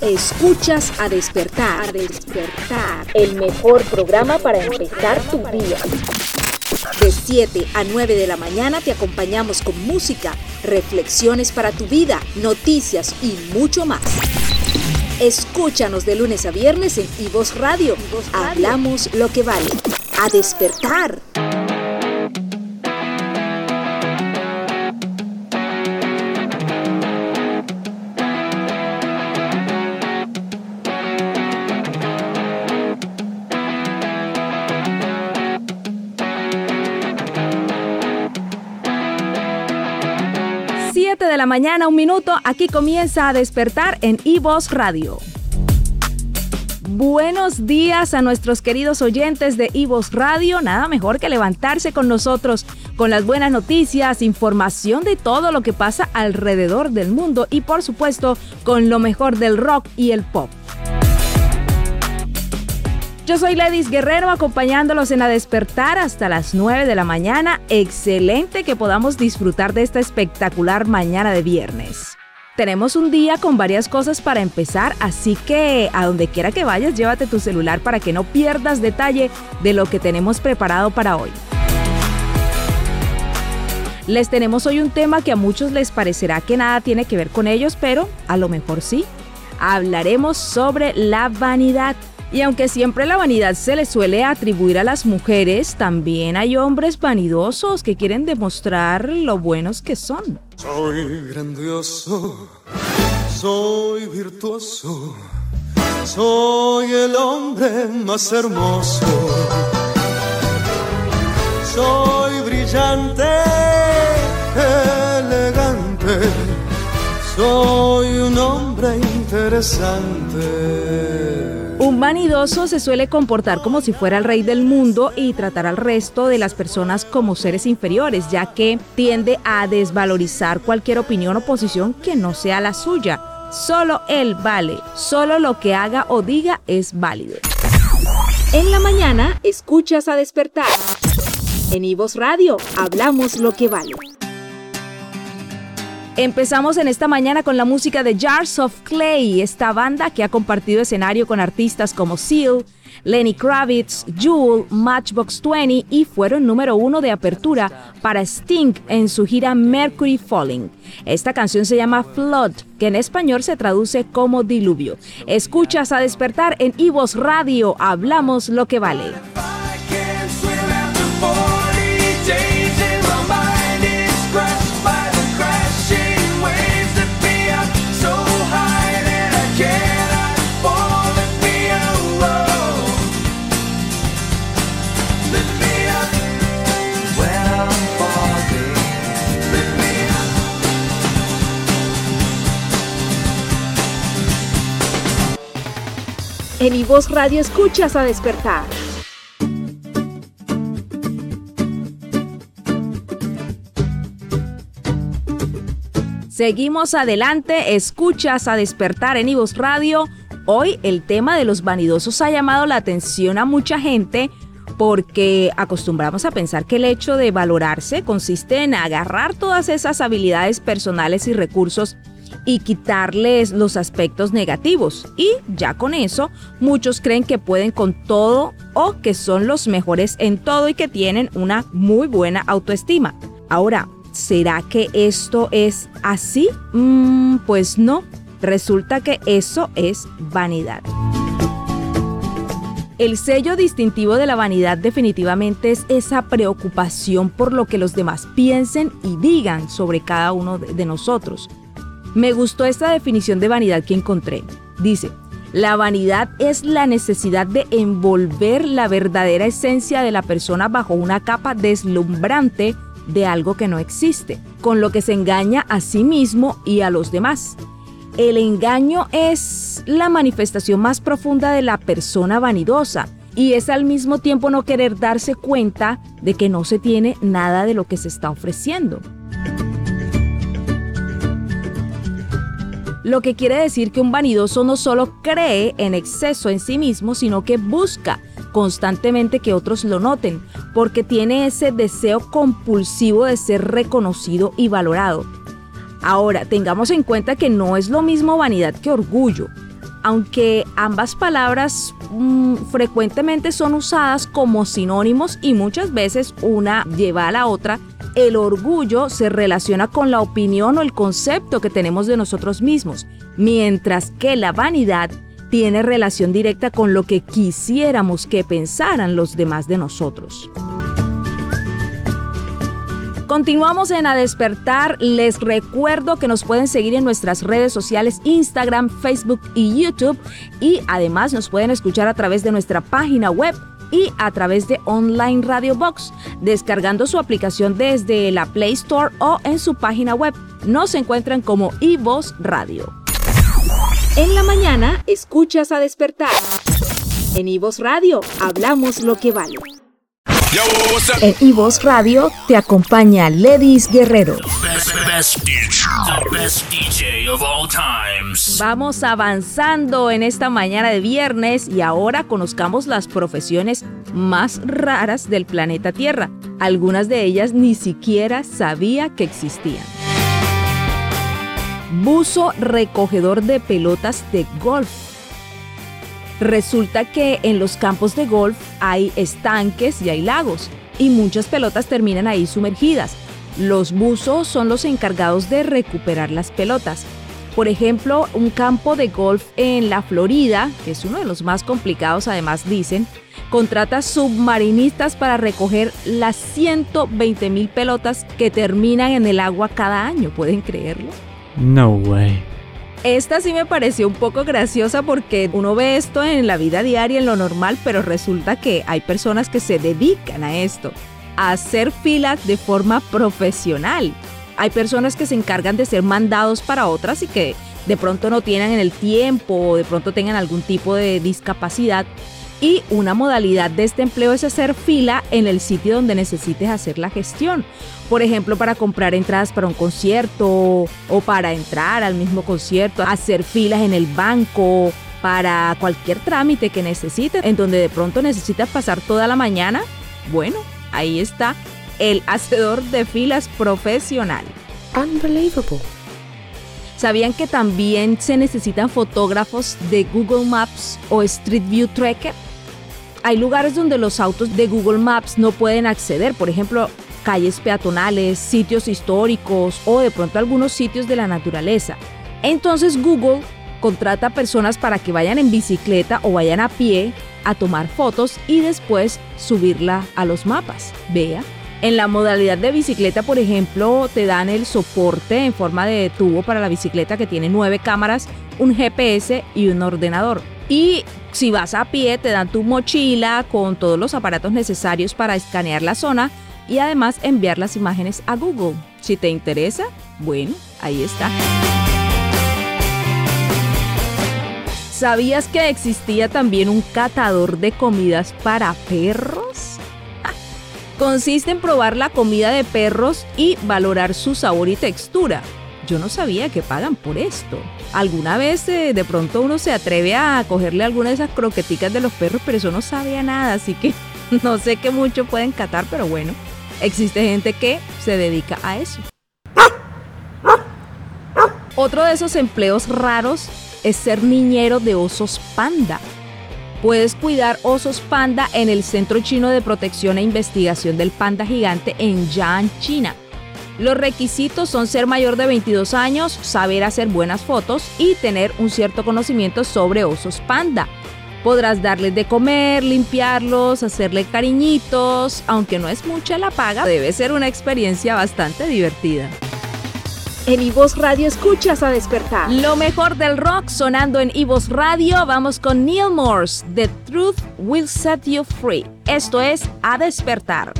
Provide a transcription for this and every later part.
Escuchas a despertar. A despertar. El mejor programa para empezar tu día. De 7 a 9 de la mañana te acompañamos con música, reflexiones para tu vida, noticias y mucho más. Escúchanos de lunes a viernes en Ivos Radio. Hablamos lo que vale. A despertar. 7 de la mañana, un minuto, aquí comienza a despertar en iVoz Radio. Buenos días a nuestros queridos oyentes de iVoz Radio. Nada mejor que levantarse con nosotros con las buenas noticias, información de todo lo que pasa alrededor del mundo y por supuesto con lo mejor del rock y el pop. Yo soy Ledis Guerrero acompañándolos en A Despertar hasta las 9 de la mañana. Excelente que podamos disfrutar de esta espectacular mañana de viernes. Tenemos un día con varias cosas para empezar, así que a donde quiera que vayas, llévate tu celular para que no pierdas detalle de lo que tenemos preparado para hoy. Les tenemos hoy un tema que a muchos les parecerá que nada tiene que ver con ellos, pero a lo mejor sí. Hablaremos sobre la vanidad. Y aunque siempre la vanidad se le suele atribuir a las mujeres, también hay hombres vanidosos que quieren demostrar lo buenos que son. Soy grandioso, soy virtuoso, soy el hombre más hermoso. Soy brillante, elegante, soy un hombre interesante. Vanidoso se suele comportar como si fuera el rey del mundo y tratar al resto de las personas como seres inferiores, ya que tiende a desvalorizar cualquier opinión o posición que no sea la suya. Solo él vale, solo lo que haga o diga es válido. En la mañana, escuchas a despertar. En Ivos Radio, hablamos lo que vale. Empezamos en esta mañana con la música de Jars of Clay, esta banda que ha compartido escenario con artistas como Seal, Lenny Kravitz, Jewel, Matchbox 20 y fueron número uno de apertura para Sting en su gira Mercury Falling. Esta canción se llama Flood, que en español se traduce como diluvio. Escuchas a despertar en Ivos Radio, hablamos lo que vale. En mi voz radio escuchas a despertar. Seguimos adelante, escuchas a despertar en Ivos Radio. Hoy el tema de los vanidosos ha llamado la atención a mucha gente porque acostumbramos a pensar que el hecho de valorarse consiste en agarrar todas esas habilidades personales y recursos y quitarles los aspectos negativos. Y ya con eso, muchos creen que pueden con todo o que son los mejores en todo y que tienen una muy buena autoestima. Ahora, ¿será que esto es así? Mm, pues no. Resulta que eso es vanidad. El sello distintivo de la vanidad definitivamente es esa preocupación por lo que los demás piensen y digan sobre cada uno de nosotros. Me gustó esta definición de vanidad que encontré. Dice, la vanidad es la necesidad de envolver la verdadera esencia de la persona bajo una capa deslumbrante de algo que no existe, con lo que se engaña a sí mismo y a los demás. El engaño es la manifestación más profunda de la persona vanidosa y es al mismo tiempo no querer darse cuenta de que no se tiene nada de lo que se está ofreciendo. Lo que quiere decir que un vanidoso no solo cree en exceso en sí mismo, sino que busca constantemente que otros lo noten, porque tiene ese deseo compulsivo de ser reconocido y valorado. Ahora, tengamos en cuenta que no es lo mismo vanidad que orgullo. aunque ambas palabras mm, frecuentemente son usadas como sinónimos y muchas veces una lleva a la otra, el orgullo se relaciona con la opinión o el concepto que tenemos de nosotros mismos, mientras que la vanidad tiene relación directa con lo que quisiéramos que pensaran los demás de nosotros. Continuamos en A Despertar. Les recuerdo que nos pueden seguir en nuestras redes sociales Instagram, Facebook y YouTube. Y además nos pueden escuchar a través de nuestra página web y a través de Online Radio Box, descargando su aplicación desde la Play Store o en su página web. Nos encuentran como iVoz Radio. En la mañana, escuchas a despertar. En iVoz Radio, hablamos lo que vale. En iVoz Radio te acompaña Ledis Guerrero. Vamos avanzando en esta mañana de viernes y ahora conozcamos las profesiones más raras del planeta Tierra. Algunas de ellas ni siquiera sabía que existían. Buzo recogedor de pelotas de golf Resulta que en los campos de golf hay estanques y hay lagos y muchas pelotas terminan ahí sumergidas. Los buzos son los encargados de recuperar las pelotas. Por ejemplo, un campo de golf en la Florida, que es uno de los más complicados además dicen, contrata submarinistas para recoger las 120 mil pelotas que terminan en el agua cada año. ¿Pueden creerlo? No way. Esta sí me pareció un poco graciosa porque uno ve esto en la vida diaria, en lo normal, pero resulta que hay personas que se dedican a esto, a hacer filas de forma profesional. Hay personas que se encargan de ser mandados para otras y que de pronto no tienen el tiempo o de pronto tengan algún tipo de discapacidad. Y una modalidad de este empleo es hacer fila en el sitio donde necesites hacer la gestión por ejemplo, para comprar entradas para un concierto o para entrar al mismo concierto, hacer filas en el banco, para cualquier trámite que necesites, en donde de pronto necesitas pasar toda la mañana, bueno, ahí está el hacedor de filas profesional. Unbelievable. ¿Sabían que también se necesitan fotógrafos de Google Maps o Street View Tracker? Hay lugares donde los autos de Google Maps no pueden acceder, por ejemplo, calles peatonales, sitios históricos o de pronto algunos sitios de la naturaleza. Entonces Google contrata personas para que vayan en bicicleta o vayan a pie a tomar fotos y después subirla a los mapas. Vea. En la modalidad de bicicleta, por ejemplo, te dan el soporte en forma de tubo para la bicicleta que tiene nueve cámaras, un GPS y un ordenador. Y si vas a pie, te dan tu mochila con todos los aparatos necesarios para escanear la zona y además enviar las imágenes a Google. Si te interesa, bueno, ahí está. ¿Sabías que existía también un catador de comidas para perros? Consiste en probar la comida de perros y valorar su sabor y textura. Yo no sabía que pagan por esto. Alguna vez eh, de pronto uno se atreve a cogerle alguna de esas croqueticas de los perros, pero eso no sabía nada, así que no sé qué mucho pueden catar, pero bueno, existe gente que se dedica a eso. Otro de esos empleos raros es ser niñero de osos panda. Puedes cuidar osos panda en el Centro Chino de Protección e Investigación del Panda Gigante en Yan, China. Los requisitos son ser mayor de 22 años, saber hacer buenas fotos y tener un cierto conocimiento sobre osos panda. Podrás darles de comer, limpiarlos, hacerle cariñitos, aunque no es mucha la paga, debe ser una experiencia bastante divertida. En Ivos Radio escuchas a despertar. Lo mejor del rock sonando en Ivos Radio. Vamos con Neil Morse. The Truth Will Set You Free. Esto es A Despertar.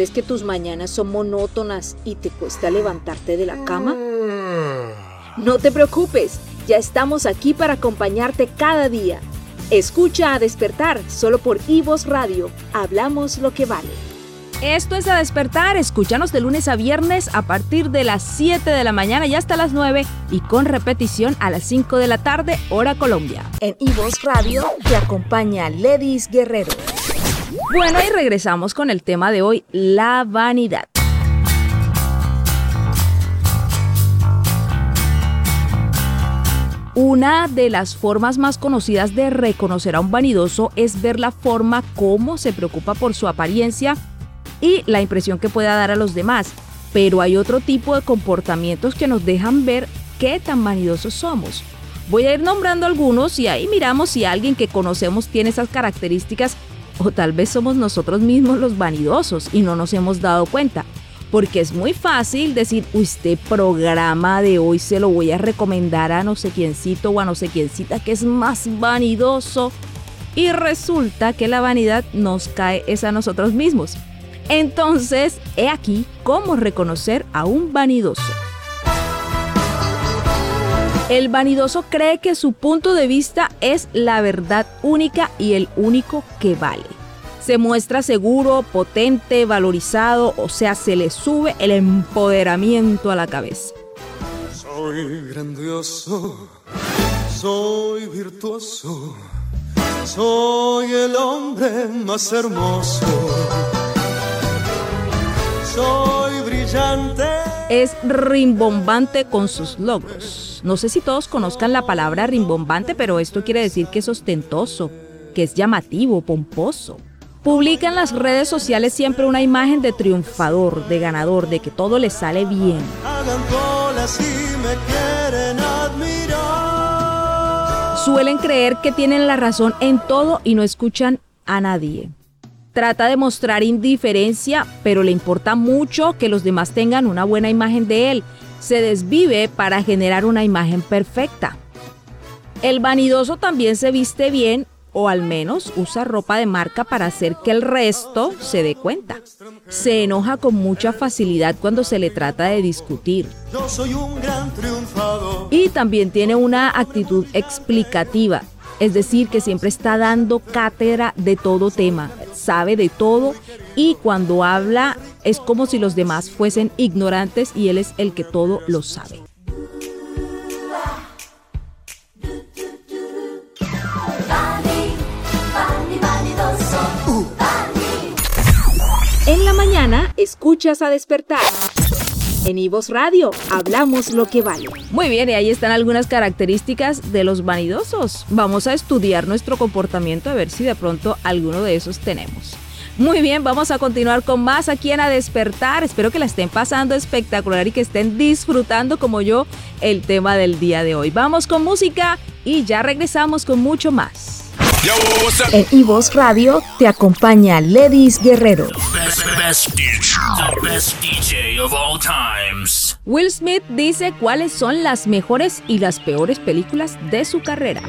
¿Sientes que tus mañanas son monótonas y te cuesta levantarte de la cama? No te preocupes, ya estamos aquí para acompañarte cada día. Escucha a despertar solo por Ivos Radio. Hablamos lo que vale. Esto es a despertar, escúchanos de lunes a viernes a partir de las 7 de la mañana y hasta las 9 y con repetición a las 5 de la tarde, hora Colombia. En Ivos Radio te acompaña Ledis Guerrero. Bueno, y regresamos con el tema de hoy, la vanidad. Una de las formas más conocidas de reconocer a un vanidoso es ver la forma como se preocupa por su apariencia y la impresión que pueda dar a los demás. Pero hay otro tipo de comportamientos que nos dejan ver qué tan vanidosos somos. Voy a ir nombrando algunos y ahí miramos si alguien que conocemos tiene esas características o tal vez somos nosotros mismos los vanidosos y no nos hemos dado cuenta. Porque es muy fácil decir, este programa de hoy se lo voy a recomendar a no sé quiéncito o a no sé quiéncita que es más vanidoso. Y resulta que la vanidad nos cae es a nosotros mismos. Entonces, he aquí cómo reconocer a un vanidoso. El vanidoso cree que su punto de vista es la verdad única y el único que vale. Se muestra seguro, potente, valorizado, o sea, se le sube el empoderamiento a la cabeza. Soy grandioso, soy virtuoso, soy el hombre más hermoso soy brillante. Es rimbombante con sus logros. No sé si todos conozcan la palabra rimbombante, pero esto quiere decir que es ostentoso, que es llamativo, pomposo. Publica en las redes sociales siempre una imagen de triunfador, de ganador, de que todo le sale bien. Suelen creer que tienen la razón en todo y no escuchan a nadie trata de mostrar indiferencia, pero le importa mucho que los demás tengan una buena imagen de él. Se desvive para generar una imagen perfecta. El vanidoso también se viste bien o al menos usa ropa de marca para hacer que el resto se dé cuenta. Se enoja con mucha facilidad cuando se le trata de discutir. Y también tiene una actitud explicativa es decir, que siempre está dando cátedra de todo tema, sabe de todo y cuando habla es como si los demás fuesen ignorantes y él es el que todo lo sabe. En la mañana escuchas a despertar. En Ivos Radio hablamos lo que vale. Muy bien, y ahí están algunas características de los vanidosos. Vamos a estudiar nuestro comportamiento a ver si de pronto alguno de esos tenemos. Muy bien, vamos a continuar con más aquí en A Despertar. Espero que la estén pasando espectacular y que estén disfrutando como yo el tema del día de hoy. Vamos con música y ya regresamos con mucho más. En Ivos Radio te acompaña Ledis Guerrero. Will Smith dice cuáles son las mejores y las peores películas de su carrera.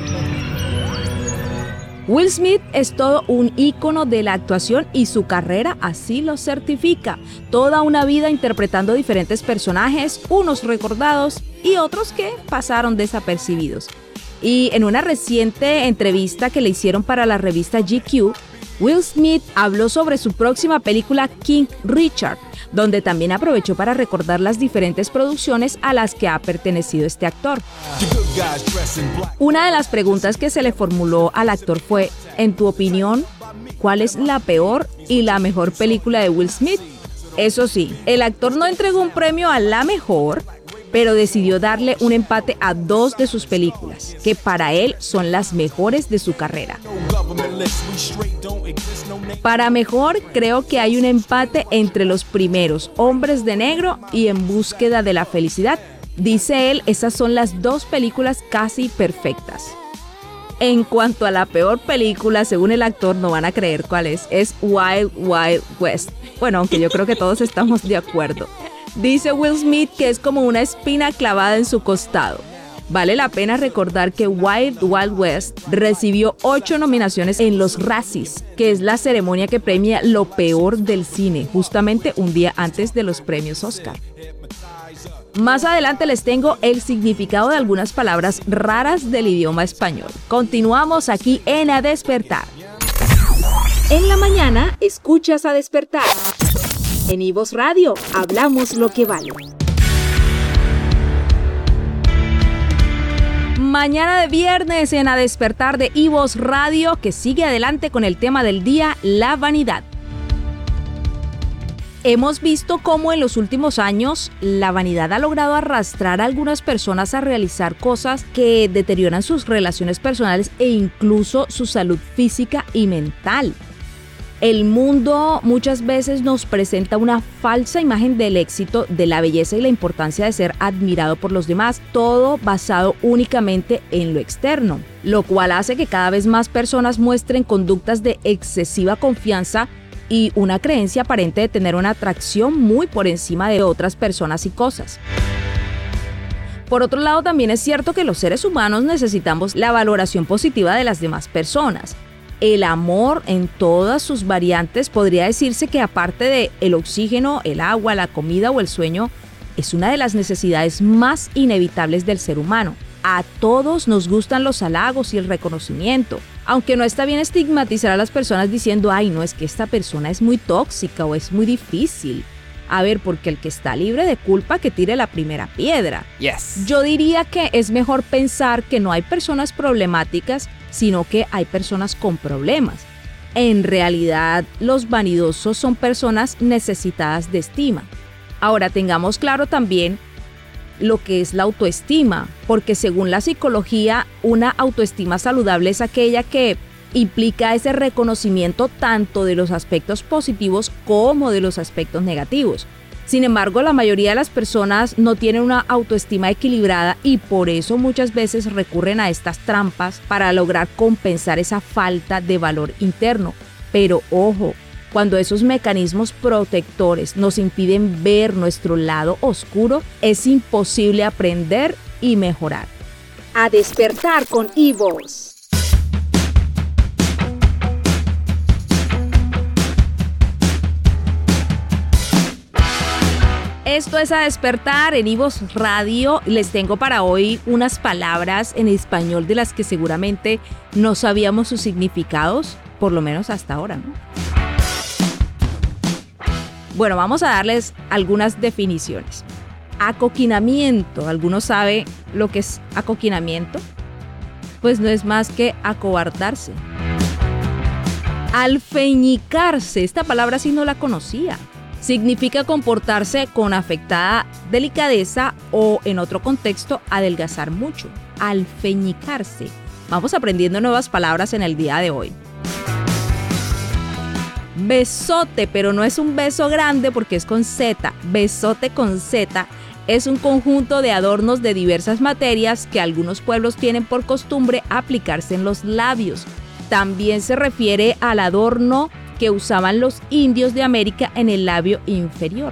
Will Smith es todo un ícono de la actuación y su carrera así lo certifica. Toda una vida interpretando diferentes personajes, unos recordados y otros que pasaron desapercibidos. Y en una reciente entrevista que le hicieron para la revista GQ, Will Smith habló sobre su próxima película King Richard, donde también aprovechó para recordar las diferentes producciones a las que ha pertenecido este actor. Una de las preguntas que se le formuló al actor fue, en tu opinión, ¿cuál es la peor y la mejor película de Will Smith? Eso sí, el actor no entregó un premio a la mejor, pero decidió darle un empate a dos de sus películas, que para él son las mejores de su carrera. Para mejor, creo que hay un empate entre los primeros, Hombres de Negro y En búsqueda de la felicidad. Dice él, esas son las dos películas casi perfectas. En cuanto a la peor película, según el actor, no van a creer cuál es, es Wild Wild West. Bueno, aunque yo creo que todos estamos de acuerdo. Dice Will Smith que es como una espina clavada en su costado. Vale la pena recordar que Wild Wild West recibió ocho nominaciones en los Razzies, que es la ceremonia que premia lo peor del cine, justamente un día antes de los premios Oscar. Más adelante les tengo el significado de algunas palabras raras del idioma español. Continuamos aquí en A Despertar. En la mañana, escuchas a despertar. En Ivos Radio, hablamos lo que vale. Mañana de viernes en A Despertar de Ivos Radio, que sigue adelante con el tema del día, la vanidad. Hemos visto cómo en los últimos años la vanidad ha logrado arrastrar a algunas personas a realizar cosas que deterioran sus relaciones personales e incluso su salud física y mental. El mundo muchas veces nos presenta una falsa imagen del éxito, de la belleza y la importancia de ser admirado por los demás, todo basado únicamente en lo externo, lo cual hace que cada vez más personas muestren conductas de excesiva confianza y una creencia aparente de tener una atracción muy por encima de otras personas y cosas. Por otro lado, también es cierto que los seres humanos necesitamos la valoración positiva de las demás personas. El amor en todas sus variantes podría decirse que aparte de el oxígeno, el agua, la comida o el sueño, es una de las necesidades más inevitables del ser humano. A todos nos gustan los halagos y el reconocimiento, aunque no está bien estigmatizar a las personas diciendo, ay, no es que esta persona es muy tóxica o es muy difícil. A ver, porque el que está libre de culpa que tire la primera piedra. Yes. Yo diría que es mejor pensar que no hay personas problemáticas, sino que hay personas con problemas. En realidad, los vanidosos son personas necesitadas de estima. Ahora tengamos claro también lo que es la autoestima, porque según la psicología, una autoestima saludable es aquella que implica ese reconocimiento tanto de los aspectos positivos como de los aspectos negativos. Sin embargo, la mayoría de las personas no tienen una autoestima equilibrada y por eso muchas veces recurren a estas trampas para lograr compensar esa falta de valor interno. Pero ojo, cuando esos mecanismos protectores nos impiden ver nuestro lado oscuro, es imposible aprender y mejorar. A despertar con Ivos. Esto es a despertar en Ivos Radio. Les tengo para hoy unas palabras en español de las que seguramente no sabíamos sus significados, por lo menos hasta ahora, ¿no? Bueno, vamos a darles algunas definiciones. Acoquinamiento. ¿Alguno sabe lo que es acoquinamiento? Pues no es más que acobardarse. Alfeñicarse. Esta palabra sí no la conocía. Significa comportarse con afectada delicadeza o, en otro contexto, adelgazar mucho. Alfeñicarse. Vamos aprendiendo nuevas palabras en el día de hoy. Besote, pero no es un beso grande porque es con Z. Besote con Z es un conjunto de adornos de diversas materias que algunos pueblos tienen por costumbre aplicarse en los labios. También se refiere al adorno que usaban los indios de América en el labio inferior.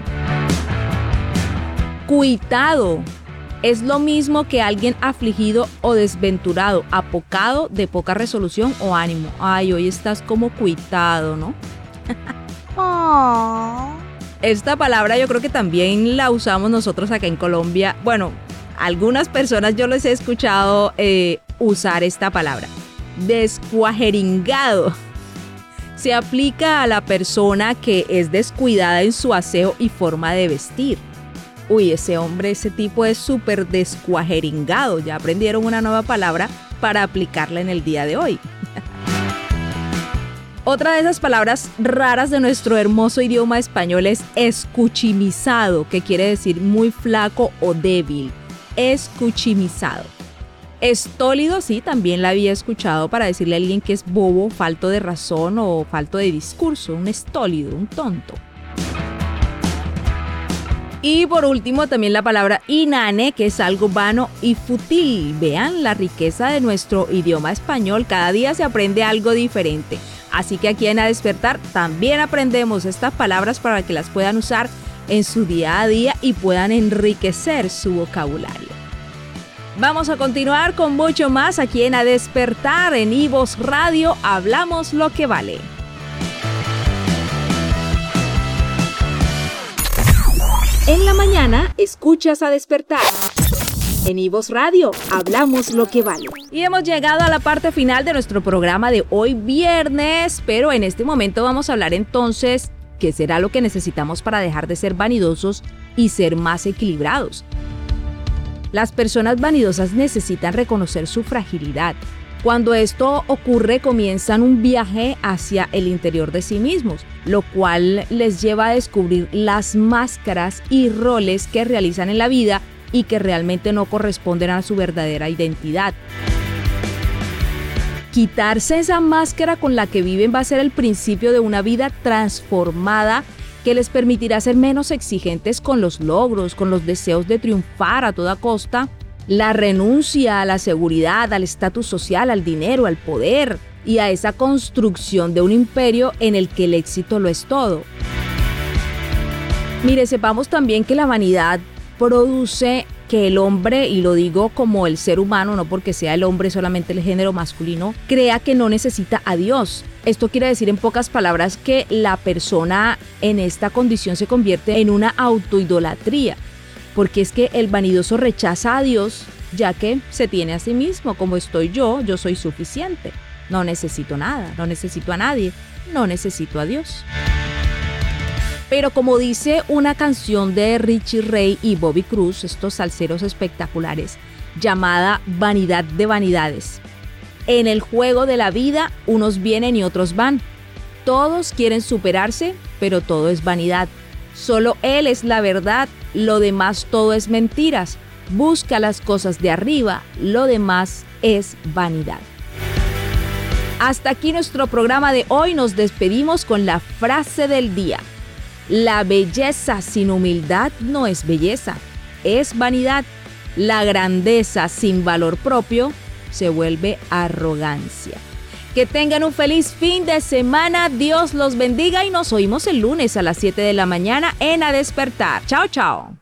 Cuitado es lo mismo que alguien afligido o desventurado, apocado, de poca resolución o ánimo. Ay, hoy estás como cuitado, ¿no? Esta palabra yo creo que también la usamos nosotros acá en Colombia. Bueno, algunas personas yo les he escuchado eh, usar esta palabra. Descuajeringado. Se aplica a la persona que es descuidada en su aseo y forma de vestir. Uy, ese hombre, ese tipo es súper descuajeringado. Ya aprendieron una nueva palabra para aplicarla en el día de hoy. Otra de esas palabras raras de nuestro hermoso idioma español es escuchimizado, que quiere decir muy flaco o débil. Escuchimizado. Estólido, sí, también la había escuchado para decirle a alguien que es bobo, falto de razón o falto de discurso, un estólido, un tonto. Y por último también la palabra inane, que es algo vano y fútil. Vean la riqueza de nuestro idioma español, cada día se aprende algo diferente. Así que aquí en A Despertar también aprendemos estas palabras para que las puedan usar en su día a día y puedan enriquecer su vocabulario. Vamos a continuar con mucho más aquí en A Despertar en Ivos Radio. Hablamos lo que vale. En la mañana, escuchas a despertar. En Ivos Radio, hablamos lo que vale. Y hemos llegado a la parte final de nuestro programa de hoy viernes, pero en este momento vamos a hablar entonces qué será lo que necesitamos para dejar de ser vanidosos y ser más equilibrados. Las personas vanidosas necesitan reconocer su fragilidad. Cuando esto ocurre comienzan un viaje hacia el interior de sí mismos, lo cual les lleva a descubrir las máscaras y roles que realizan en la vida y que realmente no corresponden a su verdadera identidad. Quitarse esa máscara con la que viven va a ser el principio de una vida transformada que les permitirá ser menos exigentes con los logros, con los deseos de triunfar a toda costa, la renuncia a la seguridad, al estatus social, al dinero, al poder y a esa construcción de un imperio en el que el éxito lo es todo. Mire, sepamos también que la vanidad produce que el hombre, y lo digo como el ser humano, no porque sea el hombre solamente el género masculino, crea que no necesita a Dios. Esto quiere decir en pocas palabras que la persona en esta condición se convierte en una autoidolatría, porque es que el vanidoso rechaza a Dios ya que se tiene a sí mismo, como estoy yo, yo soy suficiente. No necesito nada, no necesito a nadie, no necesito a Dios. Pero como dice una canción de Richie Ray y Bobby Cruz, estos salseros espectaculares, llamada Vanidad de Vanidades. En el juego de la vida, unos vienen y otros van. Todos quieren superarse, pero todo es vanidad. Solo Él es la verdad, lo demás todo es mentiras. Busca las cosas de arriba, lo demás es vanidad. Hasta aquí nuestro programa de hoy, nos despedimos con la frase del día. La belleza sin humildad no es belleza, es vanidad. La grandeza sin valor propio se vuelve arrogancia. Que tengan un feliz fin de semana, Dios los bendiga y nos oímos el lunes a las 7 de la mañana en A Despertar. Chao, chao.